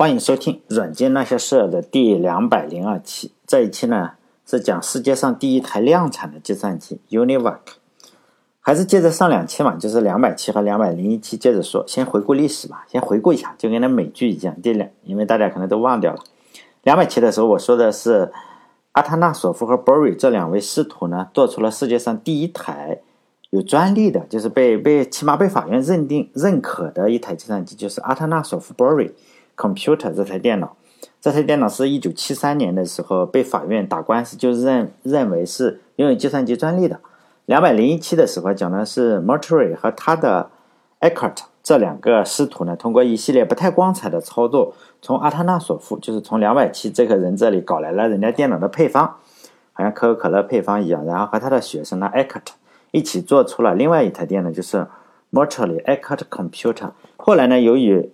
欢迎收听《软件那些事儿》的第两百零二期。这一期呢是讲世界上第一台量产的计算机 UNIVAC。还是接着上两期嘛，就是两百期和两百零一期接着说。先回顾历史吧，先回顾一下，就跟那美剧一样。第两，因为大家可能都忘掉了，两百期的时候我说的是阿塔纳索夫和 Bury 这两位师徒呢，做出了世界上第一台有专利的，就是被被起码被法院认定认可的一台计算机，就是阿塔纳索夫 Burry。Computer 这台电脑，这台电脑是一九七三年的时候被法院打官司，就认认为是拥有计算机专利的。两百零一期的时候讲的是 Mercury 和他的 Eckert 这两个师徒呢，通过一系列不太光彩的操作，从阿塔纳索夫，就是从两百七这个人这里搞来了人家电脑的配方，好像可口可乐配方一样，然后和他的学生呢 Eckert 一起做出了另外一台电脑，就是 Mercury Eckert Computer。后来呢，由于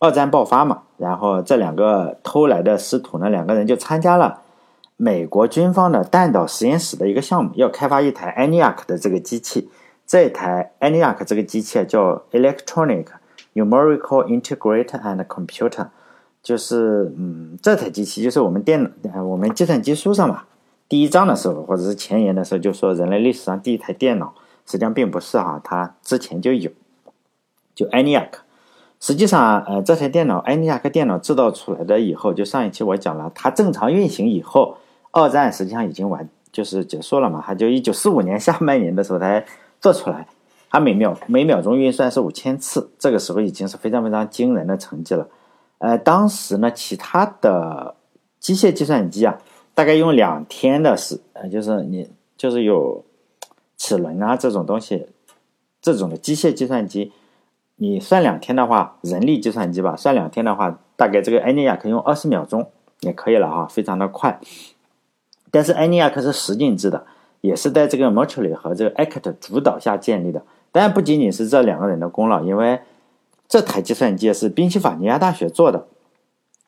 二战爆发嘛，然后这两个偷来的师徒呢，两个人就参加了美国军方的弹道实验室的一个项目，要开发一台 ENIAC 的这个机器。这台 ENIAC 这个机器叫 Electronic Numerical Integrator and Computer，就是嗯，这台机器就是我们电脑、我们计算机书上嘛，第一章的时候或者是前言的时候就说人类历史上第一台电脑，实际上并不是哈，它之前就有，就 ENIAC。实际上，呃，这台电脑，ENIAC 电脑制造出来的以后，就上一期我讲了，它正常运行以后，二战实际上已经完，就是结束了嘛。它就一九四五年下半年的时候才做出来，它每秒每秒钟运算是五千次，这个时候已经是非常非常惊人的成绩了。呃，当时呢，其他的机械计算机啊，大概用两天的时，呃，就是你就是有齿轮啊这种东西，这种的机械计算机。你算两天的话，人力计算机吧，算两天的话，大概这个 ENIAC 用二十秒钟也可以了哈，非常的快。但是 ENIAC 是实景制的，也是在这个 Mercury 和这个 ect 主导下建立的。当然不仅仅是这两个人的功劳，因为这台计算机是宾夕法尼亚大学做的。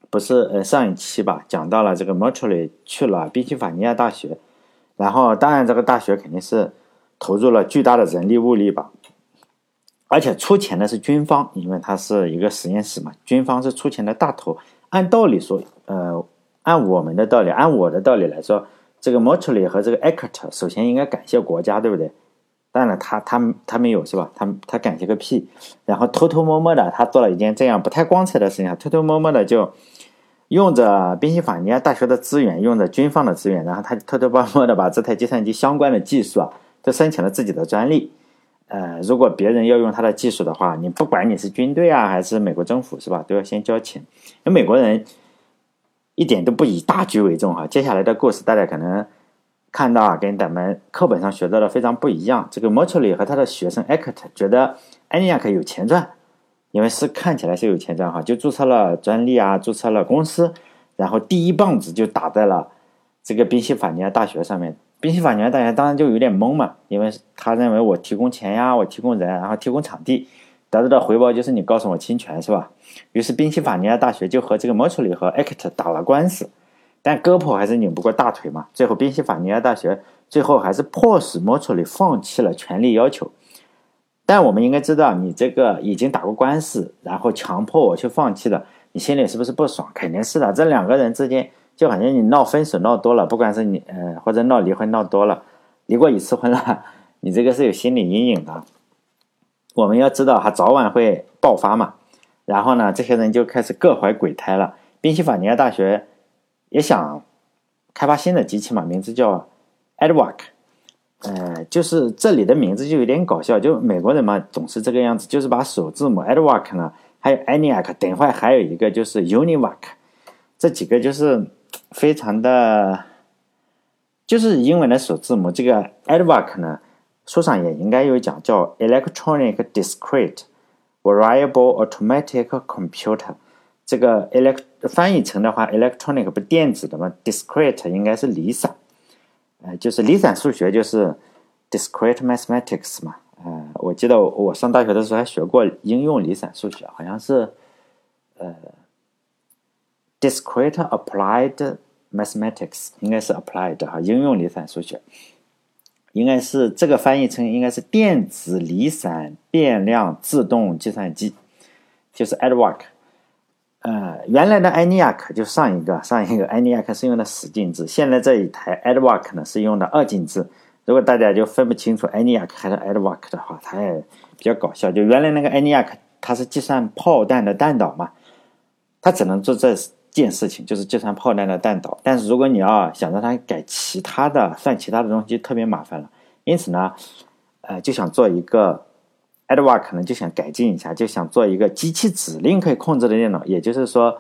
不是呃上一期吧，讲到了这个 Mercury 去了宾夕法尼亚大学，然后当然这个大学肯定是投入了巨大的人力物力吧。而且出钱的是军方，因为它是一个实验室嘛，军方是出钱的大头。按道理说，呃，按我们的道理，按我的道理来说，这个 m o t r l y 和这个 Eckert 首先应该感谢国家，对不对？当然，他他他没有是吧？他他感谢个屁！然后偷偷摸摸的，他做了一件这样不太光彩的事情，偷偷摸摸的就用着宾夕法尼亚大学的资源，用着军方的资源，然后他偷偷摸摸的把这台计算机相关的技术啊，都申请了自己的专利。呃，如果别人要用他的技术的话，你不管你是军队啊，还是美国政府，是吧，都要先交钱。因为美国人一点都不以大局为重哈。接下来的故事大家可能看到啊，跟咱们课本上学到的非常不一样。这个 m o t r l y 和他的学生 Eckert 觉得 ENIAC 有钱赚，因为是看起来是有钱赚哈，就注册了专利啊，注册了公司，然后第一棒子就打在了这个宾夕法尼亚大学上面。宾夕法尼亚大学当然就有点懵嘛，因为他认为我提供钱呀，我提供人，然后提供场地，得到的回报就是你告诉我侵权是吧？于是宾夕法尼亚大学就和这个 m o t r l y 和 Eckert 打了官司，但胳膊还是拧不过大腿嘛。最后宾夕法尼亚大学最后还是迫使 m o t r l y 放弃了权利要求。但我们应该知道，你这个已经打过官司，然后强迫我去放弃了，你心里是不是不爽？肯定是的。这两个人之间。就好像你闹分手闹多了，不管是你呃或者闹离婚闹多了，离过一次婚了，你这个是有心理阴影的。我们要知道，它早晚会爆发嘛。然后呢，这些人就开始各怀鬼胎了。宾夕法尼亚大学也想开发新的机器嘛，名字叫 EdWac，呃，就是这里的名字就有点搞笑，就美国人嘛总是这个样子，就是把首字母 EdWac 呢，还有 ENIAC，等会还有一个就是 UNIVAC，这几个就是。非常的，就是英文的首字母，这个 EDVAC 呢，书上也应该有讲，叫 Electronic Discrete Variable Automatic Computer。这个 elect 翻译成的话，electronic 不电子的嘛，discrete 应该是离散，呃，就是离散数学就是 discrete mathematics 嘛，呃，我记得我上大学的时候还学过应用离散数学，好像是，呃。Discrete applied mathematics 应该是 applied 哈，应用离散数学，应该是这个翻译成应该是电子离散变量自动计算机，就是 EdWac。呃，原来的 ENIAC 就上一个上一个 ENIAC 是用的十进制，现在这一台 EDVAC 呢是用的二进制。如果大家就分不清楚 ENIAC 还是 EDVAC 的话，它也比较搞笑。就原来那个 ENIAC 它是计算炮弹的弹道嘛，它只能做这件事情，就是计算炮弹的弹道。但是如果你要想让它改其他的算其他的东西，特别麻烦了。因此呢，呃，就想做一个。Edward 可能就想改进一下，就想做一个机器指令可以控制的电脑，也就是说，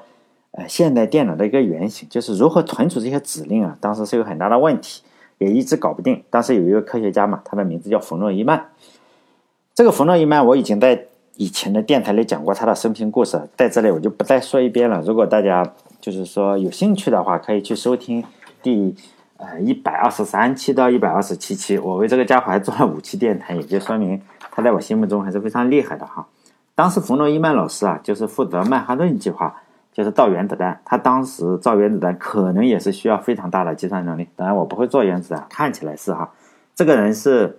呃，现代电脑的一个原型，就是如何存储这些指令啊。当时是有很大的问题，也一直搞不定。当时有一个科学家嘛，他的名字叫冯诺依曼。这个冯诺依曼我已经在以前的电台里讲过他的生平故事，在这里我就不再说一遍了。如果大家就是说有兴趣的话，可以去收听第呃一百二十三期到一百二十七期。我为这个家伙还做了五期电台，也就说明。他在我心目中还是非常厉害的哈。当时冯诺依曼老师啊，就是负责曼哈顿计划，就是造原子弹。他当时造原子弹可能也是需要非常大的计算能力。当然我不会做原子弹，看起来是哈。这个人是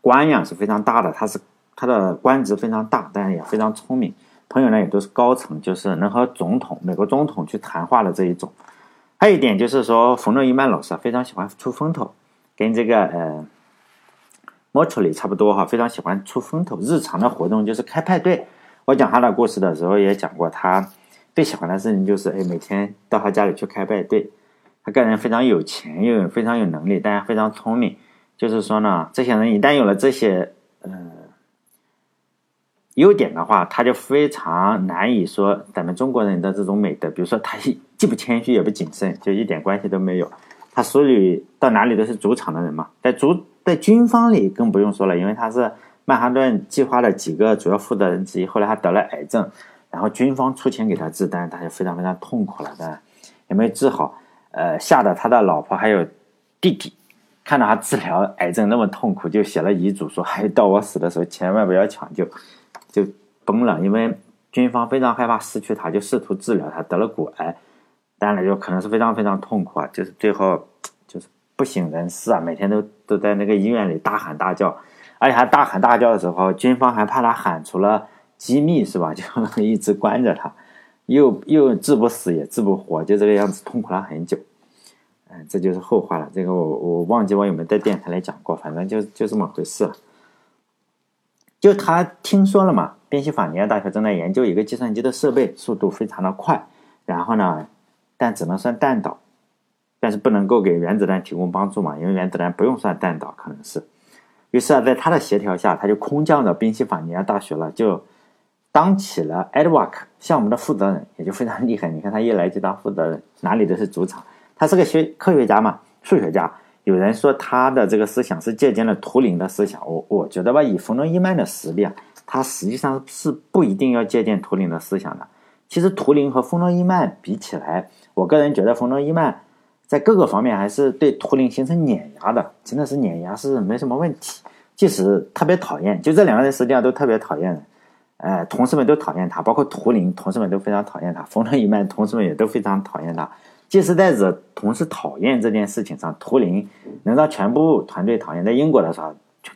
官样是非常大的，他是他的官职非常大，但是也非常聪明。朋友呢也都是高层，就是能和总统、美国总统去谈话的这一种。还有一点就是说，冯诺依曼老师啊非常喜欢出风头，跟这个呃。莫楚里差不多哈，非常喜欢出风头。日常的活动就是开派对。我讲他的故事的时候也讲过，他最喜欢的事情就是哎，每天到他家里去开派对。他个人非常有钱，又非常有能力，但是非常聪明。就是说呢，这些人一旦有了这些呃优点的话，他就非常难以说咱们中国人的这种美德。比如说，他既不谦虚也不谨慎，就一点关系都没有。他手里到哪里都是主场的人嘛，在主。在军方里更不用说了，因为他是曼哈顿计划的几个主要负责人之一。后来他得了癌症，然后军方出钱给他治，但是他就非常非常痛苦了，但也没治好。呃，吓得他的老婆还有弟弟看到他治疗癌症那么痛苦，就写了遗嘱说：“还到我死的时候千万不要抢救。”就崩了，因为军方非常害怕失去他，就试图治疗他，得了骨癌，当然就可能是非常非常痛苦啊，就是最后就是。不省人事啊！每天都都在那个医院里大喊大叫，而且还大喊大叫的时候，军方还怕他喊出了机密，是吧？就一直关着他，又又治不死也治不活，就这个样子痛苦了很久。嗯，这就是后话了。这个我我忘记我有没有在电台里讲过，反正就就这么回事了。就他听说了嘛，宾夕法尼亚大学正在研究一个计算机的设备，速度非常的快，然后呢，但只能算弹道。但是不能够给原子弹提供帮助嘛？因为原子弹不用算弹道，可能是。于是啊，在他的协调下，他就空降到宾夕法尼亚大学了，就当起了 Edward 项目的负责人，也就非常厉害。你看他一来就当负责人，哪里都是主场。他是个学科学家嘛，数学家。有人说他的这个思想是借鉴了图灵的思想。我我觉得吧，以冯诺依曼的实力啊，他实际上是不一定要借鉴图灵的思想的。其实图灵和冯诺依曼比起来，我个人觉得冯诺依曼。在各个方面还是对图灵形成碾压的，真的是碾压是没什么问题。即使特别讨厌，就这两个人实际上都特别讨厌，呃，同事们都讨厌他，包括图灵，同事们都非常讨厌他。冯诺依曼，同事们也都非常讨厌他。即使在惹同事讨厌这件事情上，图灵能让全部团队讨厌。在英国的时候，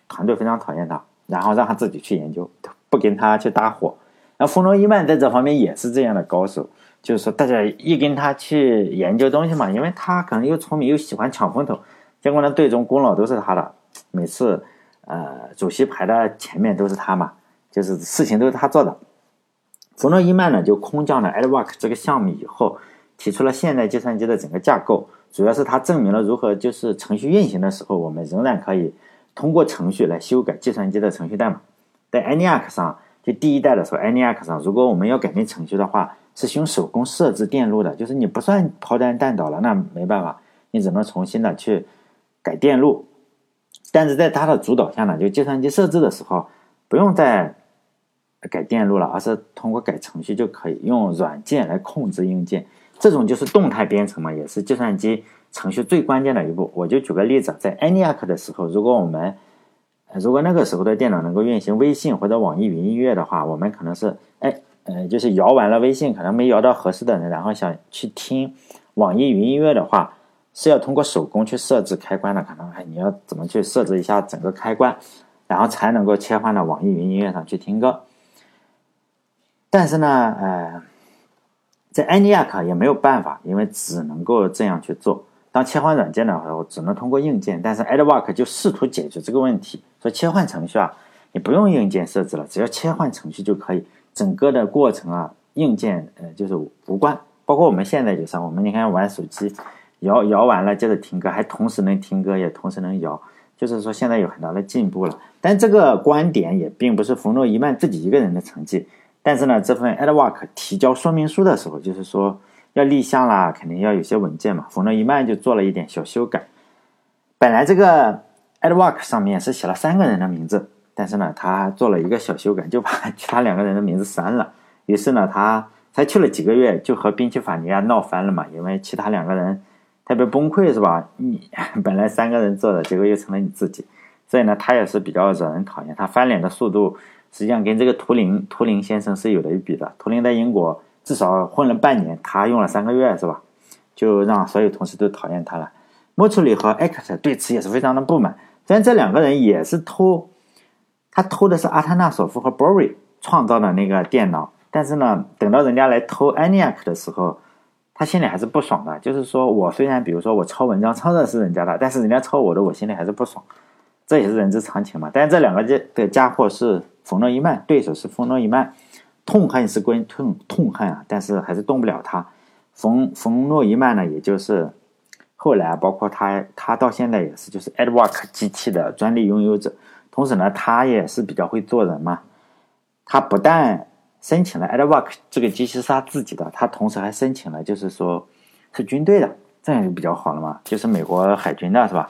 团队非常讨厌他，然后让他自己去研究，不跟他去搭伙。那冯诺依曼在这方面也是这样的高手。就是说，大家一跟他去研究东西嘛，因为他可能又聪明又喜欢抢风头，结果呢，最终功劳都是他的，每次，呃，主席排的前面都是他嘛，就是事情都是他做的。冯诺依曼呢，就空降了 Edward 这个项目以后，提出了现代计算机的整个架构，主要是它证明了如何就是程序运行的时候，我们仍然可以通过程序来修改计算机的程序代码。在 ENIAC 上，就第一代的时候，ENIAC 上，如果我们要改变程序的话，是用手工设置电路的，就是你不算抛弹弹倒了，那没办法，你只能重新的去改电路。但是在它的主导下呢，就计算机设置的时候，不用再改电路了，而是通过改程序就可以用软件来控制硬件。这种就是动态编程嘛，也是计算机程序最关键的一步。我就举个例子，在 ENIAC 的时候，如果我们如果那个时候的电脑能够运行微信或者网易云音乐的话，我们可能是哎。呃，就是摇完了微信，可能没摇到合适的人，然后想去听网易云音乐的话，是要通过手工去设置开关的。可能哎，你要怎么去设置一下整个开关，然后才能够切换到网易云音乐上去听歌。但是呢，呃，在 ENIAC 也没有办法，因为只能够这样去做。当切换软件的时候，只能通过硬件。但是 AdWork 就试图解决这个问题，说切换程序啊，你不用硬件设置了，只要切换程序就可以，整个的过程啊，硬件呃就是无关。包括我们现在就是，我们你看玩手机，摇摇完了接着听歌，还同时能听歌，也同时能摇，就是说现在有很大的进步了。但这个观点也并不是冯诺依曼自己一个人的成绩。但是呢，这份 AdWork 提交说明书的时候，就是说要立项啦，肯定要有些文件嘛。冯诺依曼就做了一点小修改。本来这个 AdWork 上面是写了三个人的名字，但是呢，他做了一个小修改，就把其他两个人的名字删了。于是呢，他才去了几个月，就和宾夕法尼亚闹翻了嘛。因为其他两个人特别崩溃，是吧？你 本来三个人做的，结果又成了你自己，所以呢，他也是比较惹人讨厌。他翻脸的速度。实际上跟这个图灵图灵先生是有的一比的。图灵在英国至少混了半年，他用了三个月，是吧？就让所有同事都讨厌他了。莫楚里和艾克特对此也是非常的不满。虽然这两个人也是偷，他偷的是阿塔纳索夫和波瑞创造的那个电脑，但是呢，等到人家来偷 ENIAC 的时候，他心里还是不爽的。就是说我虽然比如说我抄文章抄的是人家的，但是人家抄我的，我心里还是不爽。这也是人之常情嘛。但是这两个这的家伙是。冯诺依曼对手是冯诺依曼，痛恨是归痛痛恨啊，但是还是动不了他。冯冯诺依曼呢，也就是后来包括他，他到现在也是就是 Edwork 机器的专利拥有者。同时呢，他也是比较会做人嘛。他不但申请了 Edwork 这个机器是他自己的，他同时还申请了，就是说是军队的，这样就比较好了嘛。就是美国海军的是吧？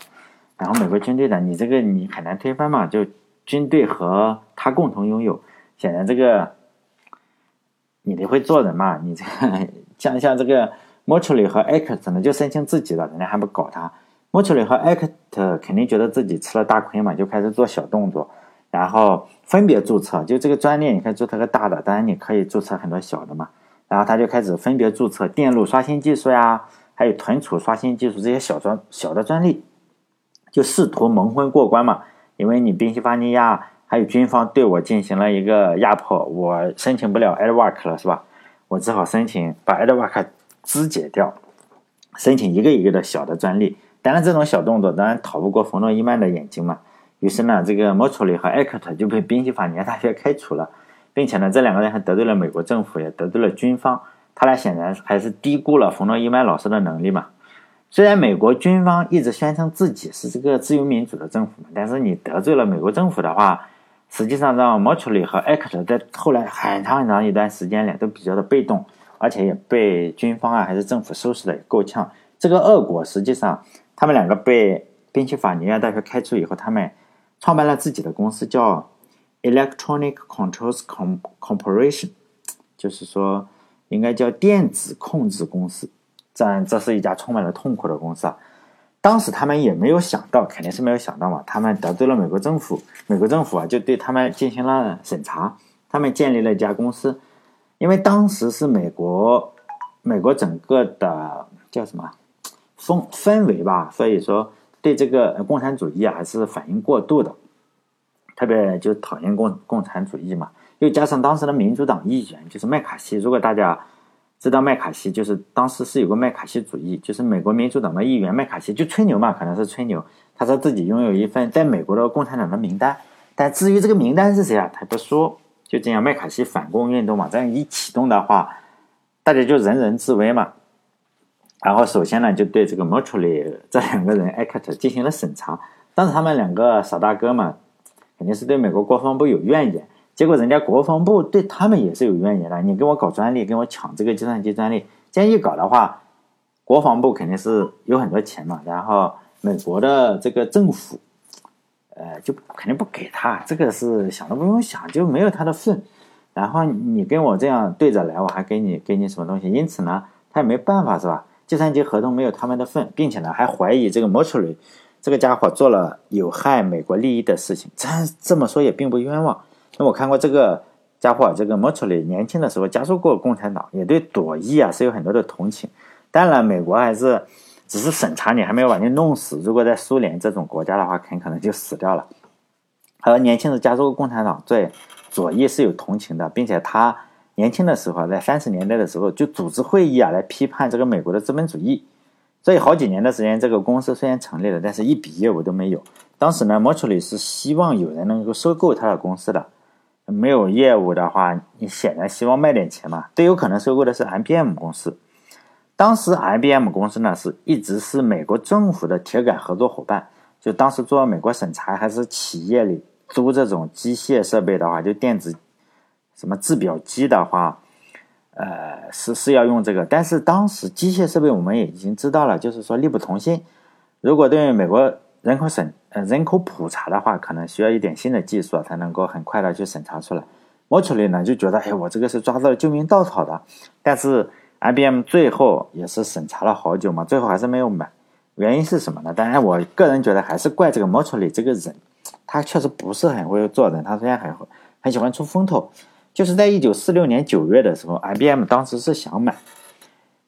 然后美国军队的，你这个你很难推翻嘛，就。军队和他共同拥有，显然这个你得会做人嘛？你这个像像这个 m o t r y 和 Act 呢，就申请自己的，人家还不搞他。m o t r y 和 Act 肯定觉得自己吃了大亏嘛，就开始做小动作，然后分别注册。就这个专利，你可以注册个大的，当然你可以注册很多小的嘛。然后他就开始分别注册电路刷新技术呀，还有存储刷新技术这些小专小的专利，就试图蒙混过关嘛。因为你宾夕法尼亚还有军方对我进行了一个压迫，我申请不了 AdWork 了，是吧？我只好申请把 AdWork 肢解掉，申请一个一个的小的专利。当然，这种小动作当然逃不过冯诺依曼的眼睛嘛。于是呢，这个莫楚里和艾克特就被宾夕法尼亚大学开除了，并且呢，这两个人还得罪了美国政府，也得罪了军方。他俩显然还是低估了冯诺依曼老师的能力嘛。虽然美国军方一直宣称自己是这个自由民主的政府嘛，但是你得罪了美国政府的话，实际上让 m o t r y 和 Act 在后来很长很长一段时间里都比较的被动，而且也被军方啊还是政府收拾的够呛。这个恶果实际上，他们两个被宾夕法尼亚大学开除以后，他们创办了自己的公司，叫 Electronic Controls Corporation，就是说应该叫电子控制公司。这这是一家充满了痛苦的公司啊！当时他们也没有想到，肯定是没有想到嘛。他们得罪了美国政府，美国政府啊就对他们进行了审查。他们建立了一家公司，因为当时是美国，美国整个的叫什么风氛围吧，所以说对这个共产主义啊还是反应过度的，特别就讨厌共共产主义嘛。又加上当时的民主党议员就是麦卡锡，如果大家。知道麦卡锡就是当时是有个麦卡锡主义，就是美国民主党的议员麦卡锡就吹牛嘛，可能是吹牛。他说自己拥有一份在美国的共产党的名单，但至于这个名单是谁啊，他不说。就这样，麦卡锡反共运动嘛，这样一启动的话，大家就人人自危嘛。然后首先呢，就对这个 m o t r y 这两个人 Act 进行了审查。当时他们两个傻大哥嘛，肯定是对美国国防部有怨言。结果人家国防部对他们也是有怨言的，你跟我搞专利，跟我抢这个计算机专利，这样一搞的话，国防部肯定是有很多钱嘛，然后美国的这个政府，呃，就肯定不给他，这个是想都不用想，就没有他的份。然后你跟我这样对着来，我还给你给你什么东西？因此呢，他也没办法是吧？计算机合同没有他们的份，并且呢，还怀疑这个 m o t r y 这个家伙做了有害美国利益的事情，这这么说也并不冤枉。那我看过这个家伙，这个莫楚里年轻的时候加入过共产党，也对左翼啊是有很多的同情。当然，美国还是只是审查你，还没有把你弄死。如果在苏联这种国家的话，很可能就死掉了。还有年轻时加入过共产党，对左翼是有同情的，并且他年轻的时候，在三十年代的时候就组织会议啊，来批判这个美国的资本主义。所以好几年的时间，这个公司虽然成立了，但是一笔业务都没有。当时呢，莫楚里是希望有人能够收购他的公司的。没有业务的话，你显然希望卖点钱嘛。最有可能收购的是 IBM 公司。当时 IBM 公司呢，是一直是美国政府的铁杆合作伙伴。就当时做美国审查，还是企业里租这种机械设备的话，就电子什么制表机的话。呃，是是要用这个，但是当时机械设备我们也已经知道了，就是说力不从心。如果对美国人口审人口普查的话，可能需要一点新的技术才能够很快的去审查出来。莫楚里呢就觉得，哎，我这个是抓到了救命稻草的。但是 IBM 最后也是审查了好久嘛，最后还是没有买。原因是什么呢？当然，我个人觉得还是怪这个莫楚里这个人，他确实不是很会做人，他虽然很很喜欢出风头。就是在一九四六年九月的时候，IBM 当时是想买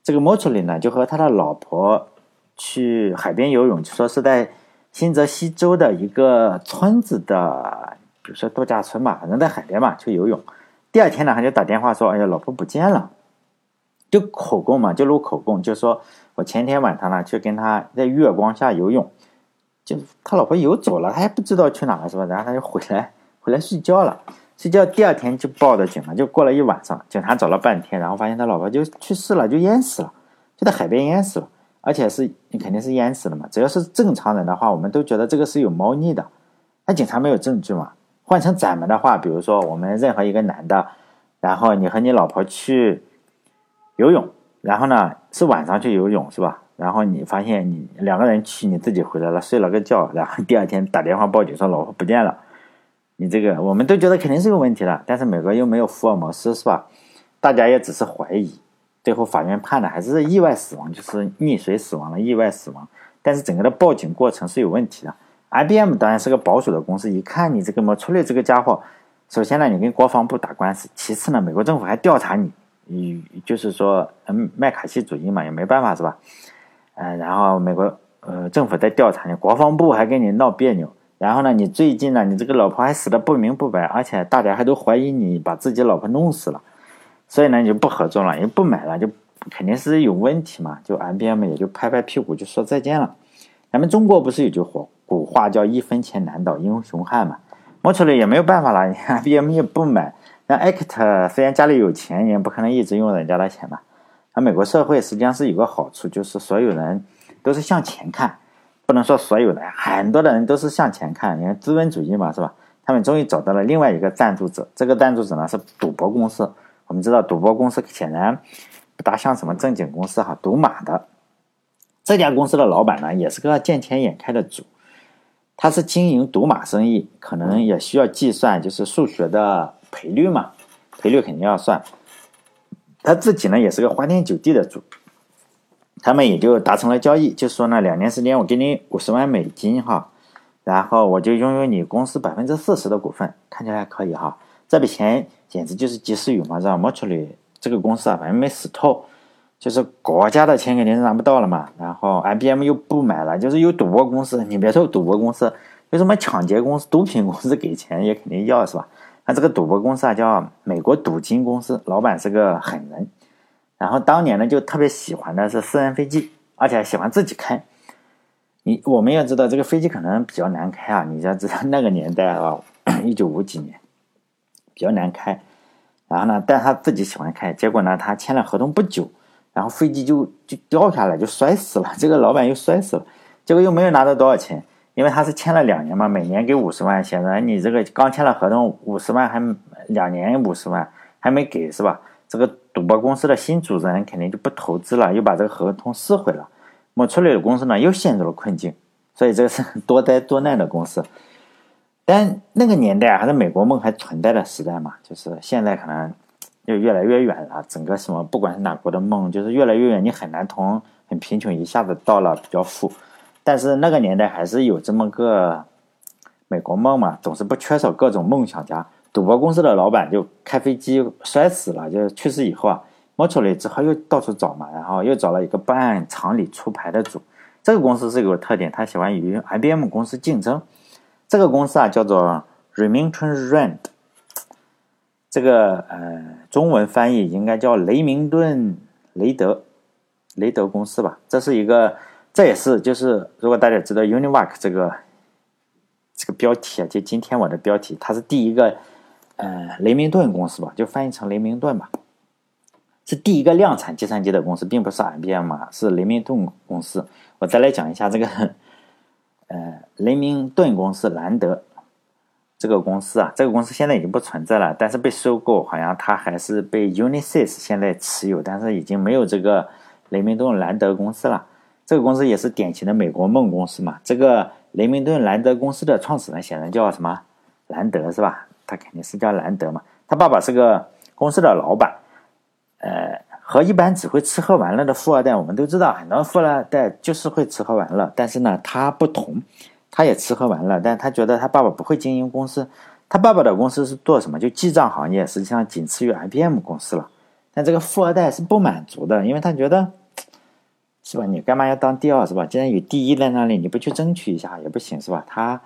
这个莫楚里呢，就和他的老婆去海边游泳，就说是在新泽西州的一个村子的，比如说度假村嘛，反正在海边嘛去游泳。第二天呢，他就打电话说：“哎呀，老婆不见了。”就口供嘛，就录口供，就说我前天晚上呢去跟他在月光下游泳，就他老婆游走了，他还不知道去哪了，是吧？然后他就回来 回来睡觉了。睡觉，第二天就报的警了，就过了一晚上，警察找了半天，然后发现他老婆就去世了，就淹死了，就在海边淹死了，而且是你肯定是淹死了嘛。只要是正常人的话，我们都觉得这个是有猫腻的。那警察没有证据嘛？换成咱们的话，比如说我们任何一个男的，然后你和你老婆去游泳，然后呢是晚上去游泳是吧？然后你发现你两个人去，你自己回来了，睡了个觉，然后第二天打电话报警说老婆不见了。你这个我们都觉得肯定是有问题的，但是美国又没有福尔摩斯，是吧？大家也只是怀疑，最后法院判的还是意外死亡，就是溺水死亡了，意外死亡。但是整个的报警过程是有问题的。IBM 当然是个保守的公司，一看你这个么出来这个家伙，首先呢，你跟国防部打官司，其次呢，美国政府还调查你，你就是说，嗯，麦卡锡主义嘛，也没办法，是吧？嗯，然后美国呃政府在调查你，国防部还跟你闹别扭。然后呢，你最近呢，你这个老婆还死的不明不白，而且大家还都怀疑你把自己老婆弄死了，所以呢，你就不合作了，也不买了，就肯定是有问题嘛。就 IBM 也就拍拍屁股就说再见了。咱们中国不是有句古古话叫“一分钱难倒英雄汉”嘛？摸出来也没有办法了，IBM 也不买。那 ACT 虽然家里有钱，也不可能一直用人家的钱嘛。那美国社会实际上是有个好处，就是所有人都是向前看。不能说所有的，很多的人都是向前看，你看资本主义嘛，是吧？他们终于找到了另外一个赞助者，这个赞助者呢是赌博公司。我们知道，赌博公司显然不大像什么正经公司哈，赌马的。这家公司的老板呢，也是个见钱眼开的主，他是经营赌马生意，可能也需要计算，就是数学的赔率嘛，赔率肯定要算。他自己呢，也是个花天酒地的主。他们也就达成了交易，就说呢，两年时间我给你五十万美金哈，然后我就拥有你公司百分之四十的股份，看起来还可以哈。这笔钱简直就是及时雨嘛，知道吗？处理这个公司啊，反正没死透，就是国家的钱肯定是拿不到了嘛。然后 IBM 又不买了，就是有赌博公司，你别说赌博公司，有什么抢劫公司、毒品公司给钱也肯定要是吧？那这个赌博公司啊，叫美国赌金公司，老板是个狠人。然后当年呢，就特别喜欢的是私人飞机，而且还喜欢自己开。你我们要知道，这个飞机可能比较难开啊。你要知道那个年代啊，一九五几年，比较难开。然后呢，但他自己喜欢开，结果呢，他签了合同不久，然后飞机就就掉下来，就摔死了。这个老板又摔死了，结果又没有拿到多少钱，因为他是签了两年嘛，每年给五十万，显然你这个刚签了合同，五十万还两年五十万还没给是吧？这个赌博公司的新主人肯定就不投资了，又把这个合同撕毁了。莫出来的公司呢，又陷入了困境。所以这个是 多灾多难的公司。但那个年代还是美国梦还存在的时代嘛，就是现在可能就越来越远了。整个什么，不管是哪国的梦，就是越来越远，你很难从很贫穷一下子到了比较富。但是那个年代还是有这么个美国梦嘛，总是不缺少各种梦想家。赌博公司的老板就开飞机摔死了，就去世以后啊，摸出来之后又到处找嘛，然后又找了一个不按常理出牌的主。这个公司是有特点，他喜欢与 IBM 公司竞争。这个公司啊叫做 Remington Rand。这个呃，中文翻译应该叫雷明顿雷德雷德公司吧？这是一个，这也是就是如果大家知道 Univac 这个这个标题啊，就今天我的标题，它是第一个呃雷明顿公司吧？就翻译成雷明顿吧。是第一个量产计算机的公司，并不是 IBM 啊，是雷明顿公司。我再来讲一下这个，呃，雷明顿公司兰德这个公司啊，这个公司现在已经不存在了，但是被收购，好像它还是被 Unisys 现在持有，但是已经没有这个雷明顿兰德公司了。这个公司也是典型的美国梦公司嘛。这个雷明顿兰德公司的创始人显然叫什么兰德是吧？他肯定是叫兰德嘛。他爸爸是个公司的老板。和一般只会吃喝玩乐的富二代，我们都知道，很多富二代就是会吃喝玩乐。但是呢，他不同，他也吃喝玩乐，但他觉得他爸爸不会经营公司。他爸爸的公司是做什么？就记账行业，实际上仅次于 IBM 公司了。但这个富二代是不满足的，因为他觉得，是吧？你干嘛要当第二，是吧？既然有第一在那里，你不去争取一下也不行，是吧？他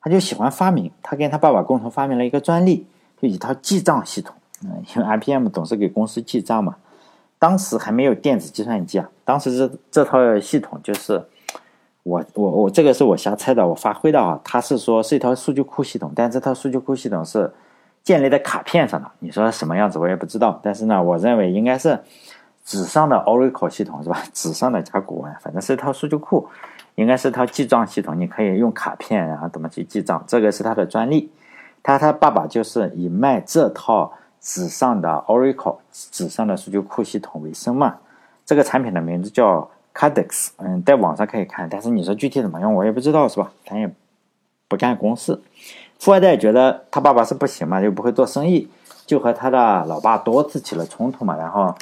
他就喜欢发明，他跟他爸爸共同发明了一个专利，就一套记账系统。嗯，因为 IBM 总是给公司记账嘛，当时还没有电子计算机啊，当时这这套系统就是我我我这个是我瞎猜的，我发挥的啊，他是说是一套数据库系统，但这套数据库系统是建立在卡片上的，你说什么样子我也不知道，但是呢，我认为应该是纸上的 Oracle 系统是吧？纸上的甲骨文，反正是一套数据库，应该是套记账系统，你可以用卡片然后怎么去记账，这个是他的专利，他他爸爸就是以卖这套。纸上的 Oracle 纸上的数据库系统为生嘛？这个产品的名字叫 Cadex，嗯，在网上可以看，但是你说具体怎么用，我也不知道，是吧？咱也不干公司。富二代觉得他爸爸是不行嘛，又不会做生意，就和他的老爸多次起了冲突嘛。然后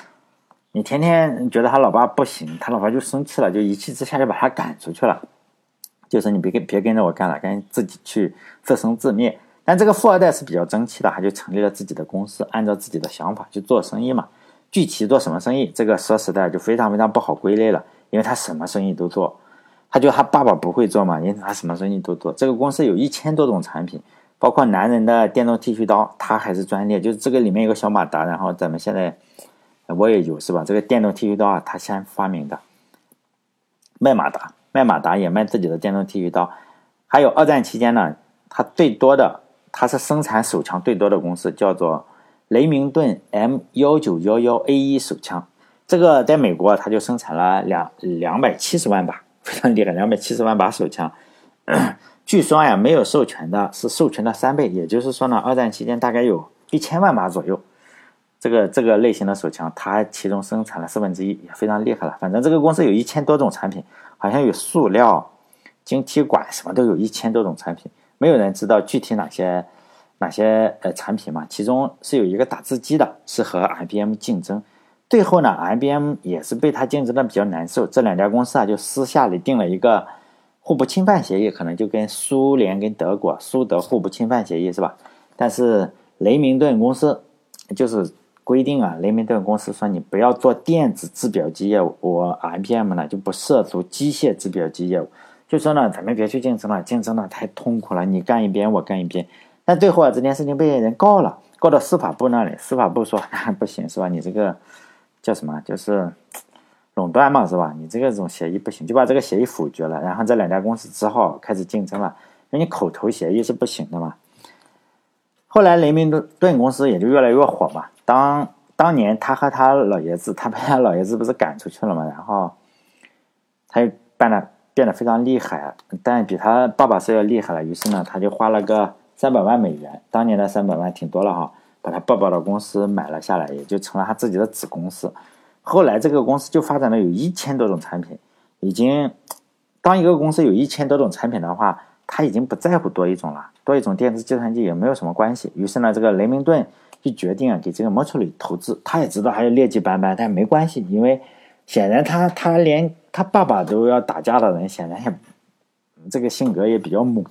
你天天觉得他老爸不行，他老爸就生气了，就一气之下就把他赶出去了，就说你别跟别跟着我干了，赶紧自己去自生自灭。但这个富二代是比较争气的，他就成立了自己的公司，按照自己的想法去做生意嘛。具体做什么生意，这个说实在就非常非常不好归类了，因为他什么生意都做。他就他爸爸不会做嘛，因为他什么生意都做。这个公司有一千多种产品，包括男人的电动剃须刀，他还是专利，就是这个里面有个小马达，然后咱们现在我也有是吧？这个电动剃须刀啊，他先发明的。卖马达，卖马达也卖自己的电动剃须刀。还有二战期间呢，他最多的。它是生产手枪最多的公司，叫做雷明顿 M 幺九幺幺 A 一手枪。这个在美国，它就生产了两两百七十万把，非常厉害，两百七十万把手枪。据说呀，没有授权的是授权的三倍，也就是说呢，二战期间大概有一千万把左右。这个这个类型的手枪，它其中生产了四分之一，也非常厉害了。反正这个公司有一千多种产品，好像有塑料、晶体管，什么都有一千多种产品。没有人知道具体哪些哪些呃产品嘛？其中是有一个打字机的，是和 IBM 竞争。最后呢，IBM 也是被他竞争的比较难受。这两家公司啊，就私下里定了一个互不侵犯协议，可能就跟苏联跟德国苏德互不侵犯协议是吧？但是雷明顿公司就是规定啊，雷明顿公司说你不要做电子制表机业务，我 IBM 呢就不涉足机械制表机业务。就说呢，咱们别去竞争了，竞争呢太痛苦了。你干一边，我干一边。但最后啊，这件事情被人告了，告到司法部那里。司法部说那 不行，是吧？你这个叫什么？就是垄断嘛，是吧？你这个种协议不行，就把这个协议否决了。然后这两家公司只好开始竞争了，因为你口头协议是不行的嘛。后来雷明顿公司也就越来越火嘛。当当年他和他老爷子，他把他老爷子不是赶出去了嘛？然后他又办了。变得非常厉害，但比他爸爸是要厉害了。于是呢，他就花了个三百万美元，当年的三百万挺多了哈，把他爸爸的公司买了下来，也就成了他自己的子公司。后来这个公司就发展了有一千多种产品，已经当一个公司有一千多种产品的话，他已经不在乎多一种了，多一种电子计算机也没有什么关系。于是呢，这个雷明顿就决定啊给这个 m o t o r 投资，他也知道还有劣迹斑斑，但没关系，因为显然他他连。他爸爸都要打架的人，显然也这个性格也比较猛。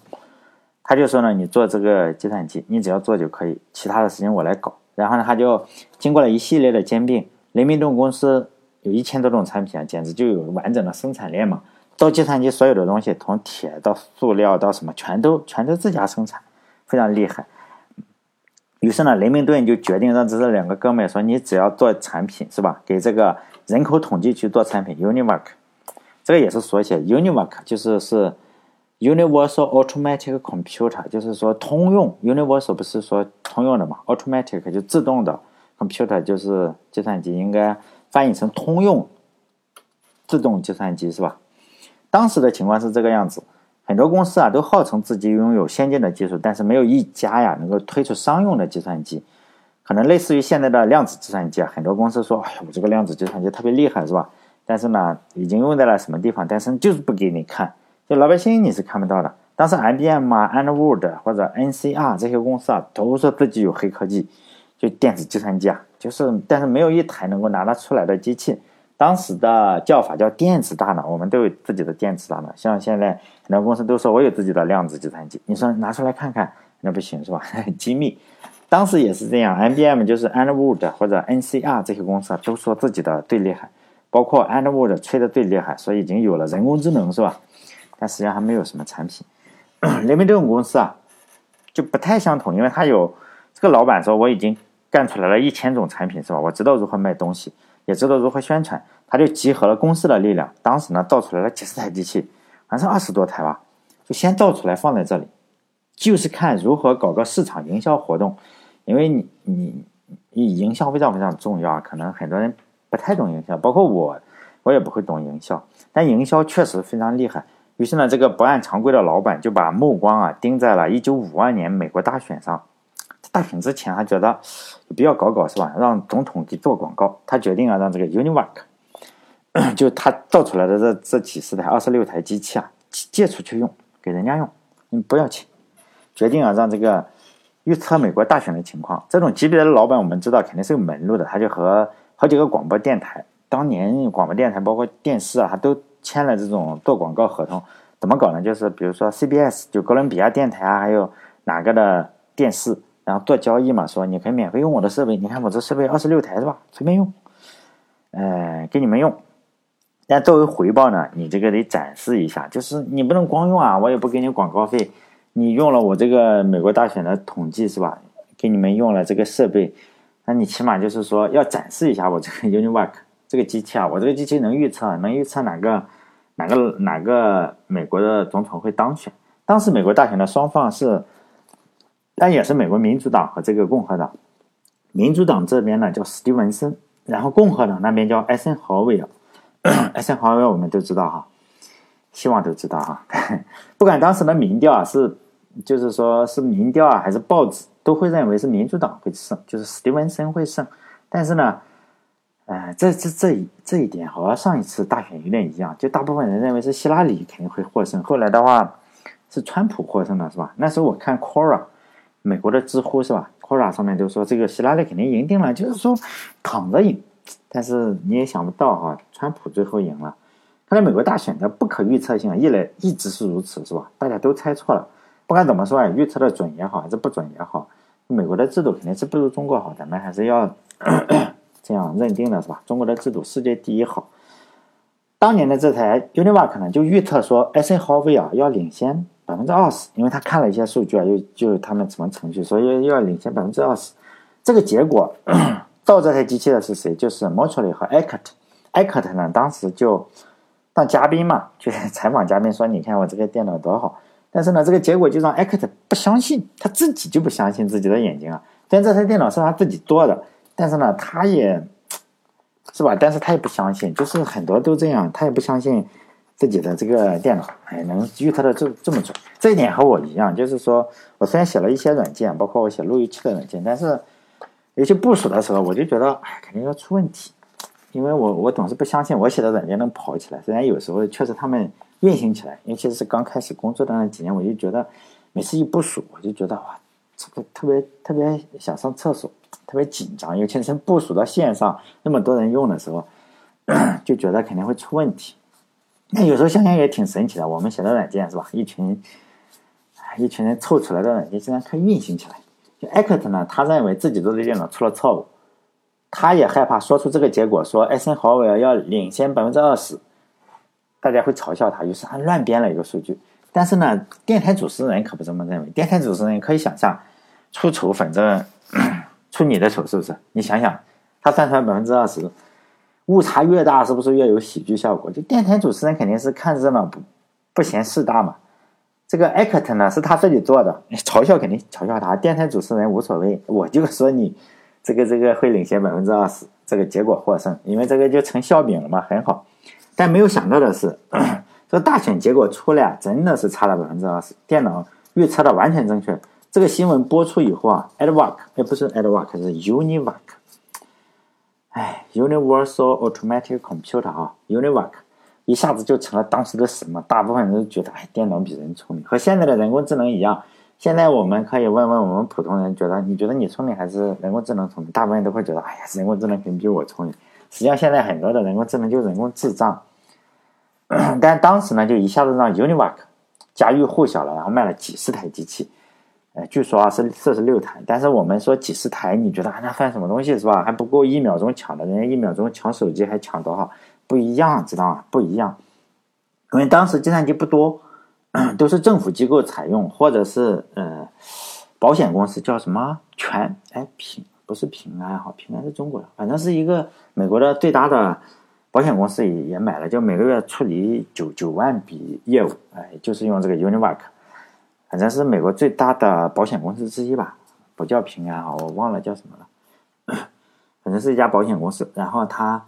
他就说呢：“你做这个计算机，你只要做就可以，其他的事情我来搞。”然后呢，他就经过了一系列的兼并。雷明顿公司有一千多种产品啊，简直就有完整的生产链嘛。做计算机所有的东西，从铁到塑料到什么，全都全都自家生产，非常厉害。于是呢，雷明顿就决定让这这两个哥们说：“你只要做产品是吧？给这个人口统计局做产品，Univac，这个也是缩写，Univac 就是是 Universal Automatic Computer，就是说通用。Universal 不是说通用的嘛？Automatic 就自动的，Computer 就是计算机，应该翻译成通用自动计算机是吧？当时的情况是这个样子。”很多公司啊都号称自己拥有先进的技术，但是没有一家呀能够推出商用的计算机，可能类似于现在的量子计算机啊。很多公司说：“哎呀，我这个量子计算机特别厉害，是吧？”但是呢，已经用在了什么地方？但是就是不给你看，就老百姓你是看不到的。当时 IBM 啊、Underwood 或者 NCR 这些公司啊都说自己有黑科技，就电子计算机啊，就是但是没有一台能够拿得出来的机器。当时的叫法叫电子大脑，我们都有自己的电子大脑。像现在很多公司都说我有自己的量子计算机，你说拿出来看看，那不行是吧？机密。当时也是这样，IBM 就是 Underwood 或者 NCR 这些公司啊，都说自己的最厉害，包括 Underwood 吹的最厉害，说已经有了人工智能是吧？但实际上还没有什么产品。雷明顿公司啊，就不太相同，因为他有这个老板说我已经干出来了一千种产品是吧？我知道如何卖东西。也知道如何宣传，他就集合了公司的力量。当时呢，造出来了几十台机器，好像是二十多台吧，就先造出来放在这里，就是看如何搞个市场营销活动。因为你你你营销非常非常重要啊，可能很多人不太懂营销，包括我，我也不会懂营销，但营销确实非常厉害。于是呢，这个不按常规的老板就把目光啊盯在了1952年美国大选上。大选之前，他觉得有必要搞搞是吧？让总统给做广告。他决定啊，让这个 Univac，就他造出来的这这几十台、二十六台机器啊，借出去用，给人家用，你不要钱。决定啊，让这个预测美国大选的情况。这种级别的老板，我们知道肯定是有门路的。他就和好几个广播电台，当年广播电台包括电视啊，都签了这种做广告合同。怎么搞呢？就是比如说 CBS，就哥伦比亚电台啊，还有哪个的电视。然后做交易嘛，说你可以免费用我的设备，你看我这设备二十六台是吧？随便用，呃，给你们用。但作为回报呢，你这个得展示一下，就是你不能光用啊，我也不给你广告费。你用了我这个美国大选的统计是吧？给你们用了这个设备，那你起码就是说要展示一下我这个 Univac 这个机器啊，我这个机器能预测，能预测哪个哪个哪个美国的总统会当选。当时美国大选的双方是。但也是美国民主党和这个共和党，民主党这边呢叫史蒂文森，然后共和党那边叫艾森豪威尔。艾森豪威尔我们都知道哈，希望都知道哈。不管当时的民调啊是，就是说是民调啊还是报纸，都会认为是民主党会胜，就是史蒂文森会胜。但是呢，呃，这这这这一点和上一次大选有点一样，就大部分人认为是希拉里肯定会获胜。后来的话是川普获胜了，是吧？那时候我看 Quora。美国的知乎是吧？Quora 上面都说这个希拉里肯定赢定了，就是说躺着赢。但是你也想不到哈，川普最后赢了。看来美国大选的不可预测性一来一直是如此，是吧？大家都猜错了。不管怎么说啊，预测的准也好，还是不准也好，美国的制度肯定是不如中国好，咱们还是要 这样认定的，是吧？中国的制度世界第一好。当年的这台 Univac 呢，就预测说艾森豪威尔要领先。百分之二十，因为他看了一些数据啊，又就他们什么程序，所以要领先百分之二十。这个结果 造这台机器的是谁？就是 m o t r y 和 Eckert。Eckert 呢，当时就当嘉宾嘛，就采访嘉宾说：“你看我这个电脑多好。”但是呢，这个结果就让 Eckert 不相信，他自己就不相信自己的眼睛啊。但这台电脑是他自己做的，但是呢，他也是吧？但是他也不相信，就是很多都这样，他也不相信。自己的这个电脑，哎，能预测的这这么准，这一点和我一样，就是说我虽然写了一些软件，包括我写路由器的软件，但是有些部署的时候，我就觉得，哎，肯定要出问题，因为我我总是不相信我写的软件能跑起来，虽然有时候确实他们运行起来，尤其是刚开始工作的那几年，我就觉得每次一部署，我就觉得哇，这个特别特别想上厕所，特别紧张，尤其是部署到线上那么多人用的时候，就觉得肯定会出问题。那有时候想想也挺神奇的，我们写的软件是吧？一群，一群人凑出来的软件竟然可以运行起来。就艾克特呢，他认为自己做的电脑出了错误，他也害怕说出这个结果，说艾森豪威尔要领先百分之二十，大家会嘲笑他，于是他乱编了一个数据。但是呢，电台主持人可不这么认为。电台主持人可以想象，出丑反正 出你的丑，是不是？你想想，他算出来百分之二十，误差越大，是不是越有喜剧效果？就电台主持人肯定是看热闹不不嫌事大嘛。这个 act 呢是他自己做的，嘲笑肯定嘲笑他。电台主持人无所谓，我就说你这个这个会领先百分之二十，这个结果获胜，因为这个就成笑柄了嘛，很好。但没有想到的是，这大选结果出来真的是差了百分之二十，电脑预测的完全正确。这个新闻播出以后啊，Advac 哎不是 Advac 是 Univac，哎，Universal Automatic Computer 啊，Univac。一下子就成了当时的什么？大部分人都觉得，哎，电脑比人聪明，和现在的人工智能一样。现在我们可以问问我们普通人，觉得你觉得你聪明还是人工智能聪明？大部分人都会觉得，哎呀，人工智能肯定比我聪明。实际上，现在很多的人工智能就是人工智障。但当时呢，就一下子让 Univac 家喻户晓了，然后卖了几十台机器。呃，据说啊是四十六台，但是我们说几十台，你觉得那算什么东西是吧？还不够一秒钟抢的，人家一秒钟抢手机还抢多少？不一样，知道吗？不一样，因为当时计算机不多，都是政府机构采用，或者是呃保险公司叫什么全哎平不是平安哈，平安是中国的，反正是一个美国的最大的保险公司也也买了，就每个月处理九九万笔业务，哎，就是用这个 Univac，反正是美国最大的保险公司之一吧，不叫平安哈，我忘了叫什么了，反正是一家保险公司，然后它。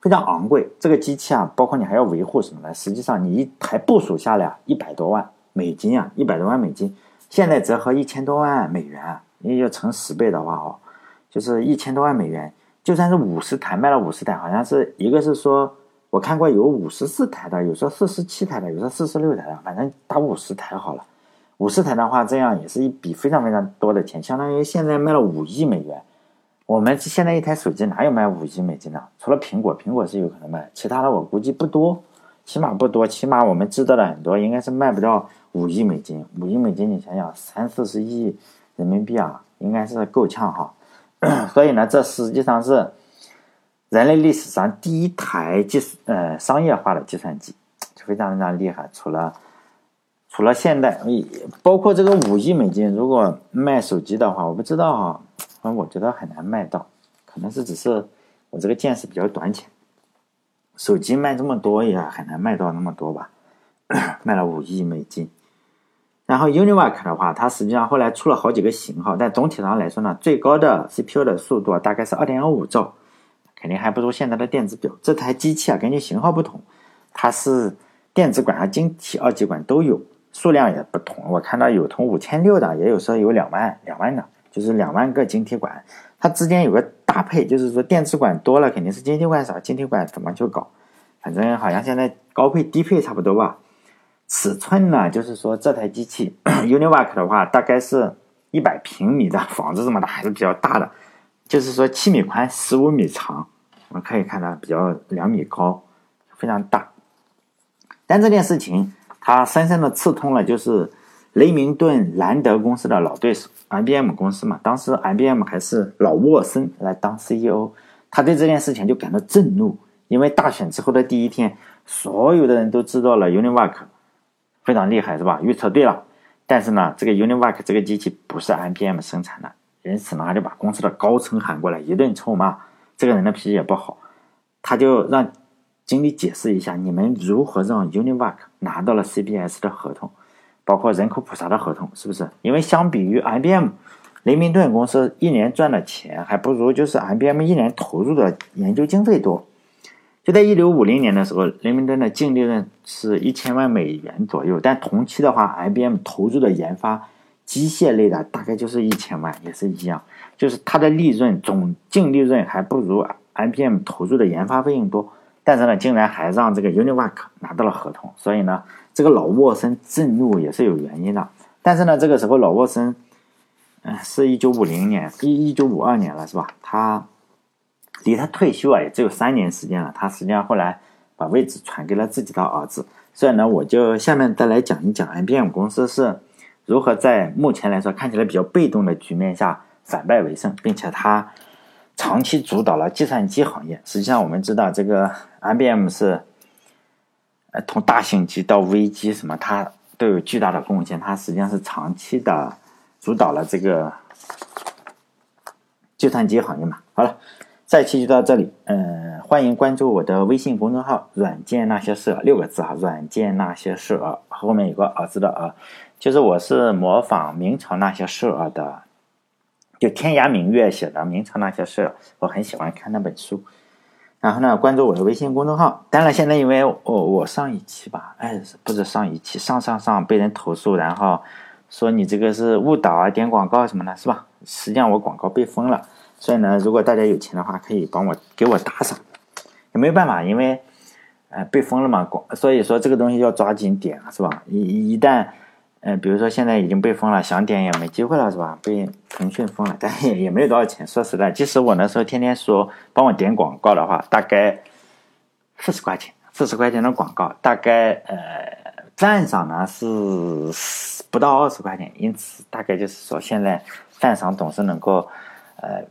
非常昂贵，这个机器啊，包括你还要维护什么的。实际上，你一台部署下来一百多万美金啊，一百多万美金，现在折合一千多万美元，你要乘十倍的话哦，就是一千多万美元。就算是五十台卖了五十台，好像是一个是说，我看过有五十四台的，有说四十七台的，有说四十六台的，反正打五十台好了。五十台的话，这样也是一笔非常非常多的钱，相当于现在卖了五亿美元。我们现在一台手机哪有卖五亿美金的？除了苹果，苹果是有可能卖，其他的我估计不多，起码不多，起码我们知道的很多，应该是卖不到五亿美金。五亿美金，你想想，三四十亿人民币啊，应该是够呛哈。所以呢，这实际上是人类历史上第一台计呃商业化的计算机，就非常非常厉害。除了除了现代，包括这个五亿美金，如果卖手机的话，我不知道哈。正我觉得很难卖到，可能是只是我这个见识比较短浅。手机卖这么多也很难卖到那么多吧，卖了五亿美金。然后 Univac 的话，它实际上后来出了好几个型号，但总体上来说呢，最高的 CPU 的速度大概是二点五兆，肯定还不如现在的电子表。这台机器啊，根据型号不同，它是电子管和晶体二极管都有，数量也不同。我看到有从五千六的，也有说有两万两万的。就是两万个晶体管，它之间有个搭配，就是说电子管多了肯定是晶体管少，晶体管怎么就高？反正好像现在高配低配差不多吧。尺寸呢，就是说这台机器 Univac 的话，大概是一百平米的房子这么大，还是比较大的。就是说七米宽，十五米长，我们可以看到比较两米高，非常大。但这件事情它深深的刺痛了，就是雷明顿兰德公司的老对手。IBM 公司嘛，当时 IBM 还是老沃森来当 CEO，他对这件事情就感到震怒，因为大选之后的第一天，所有的人都知道了 Univac 非常厉害，是吧？预测对了，但是呢，这个 Univac 这个机器不是 IBM 生产的，因此呢，他就把公司的高层喊过来一顿臭骂。这个人的脾气也不好，他就让经理解释一下，你们如何让 Univac 拿到了 CBS 的合同。包括人口普查的合同，是不是？因为相比于 IBM，雷明顿公司一年赚的钱还不如就是 IBM 一年投入的研究经费多。就在一九五零年的时候，雷明顿的净利润是一千万美元左右，但同期的话，IBM 投入的研发机械类的大概就是一千万，也是一样，就是它的利润总净利润还不如 IBM 投入的研发费用多。但是呢，竟然还让这个 Univac 拿到了合同，所以呢。这个老沃森震怒也是有原因的，但是呢，这个时候老沃森，嗯，是一九五零年，一一九五二年了，是吧？他离他退休啊，也只有三年时间了。他实际上后来把位置传给了自己的儿子。所以呢，我就下面再来讲一讲 IBM 公司是如何在目前来说看起来比较被动的局面下反败为胜，并且他长期主导了计算机行业。实际上，我们知道这个 IBM 是。呃，从大型机到微机，什么它都有巨大的贡献。它实际上是长期的主导了这个计算机行业嘛。好了，这期就到这里。嗯，欢迎关注我的微信公众号“软件那些事”六个字哈，“软件那些事”后面有个儿子的啊，就是我是模仿明朝那些事儿的，就天涯明月写的明朝那些事，我很喜欢看那本书。然后呢，关注我的微信公众号。当然，现在因为我我上一期吧，哎，不是上一期，上上上被人投诉，然后说你这个是误导啊，点广告什么的，是吧？实际上我广告被封了，所以呢，如果大家有钱的话，可以帮我给我打赏。也没有办法，因为呃被封了嘛，所以说这个东西要抓紧点，是吧？一一旦。嗯，比如说现在已经被封了，想点也没机会了，是吧？被腾讯封了，但也也没有多少钱。说实在，即使我那时候天天说帮我点广告的话，大概四十块钱，四十块钱的广告，大概呃赞赏呢是不到二十块钱。因此，大概就是说现在赞赏总是能够呃，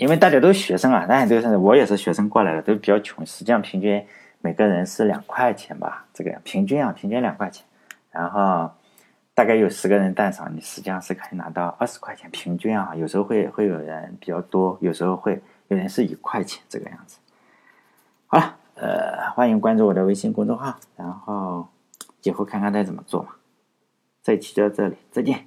因为大家都是学生啊，大家都是我也是学生过来的，都比较穷。实际上平均每个人是两块钱吧，这个平均啊，平均两块钱，然后。大概有十个人赞赏，你实际上是可以拿到二十块钱平均啊，有时候会会有人比较多，有时候会有人是一块钱这个样子。好了，呃，欢迎关注我的微信公众号，然后以后看看再怎么做嘛。这一期就到这里，再见。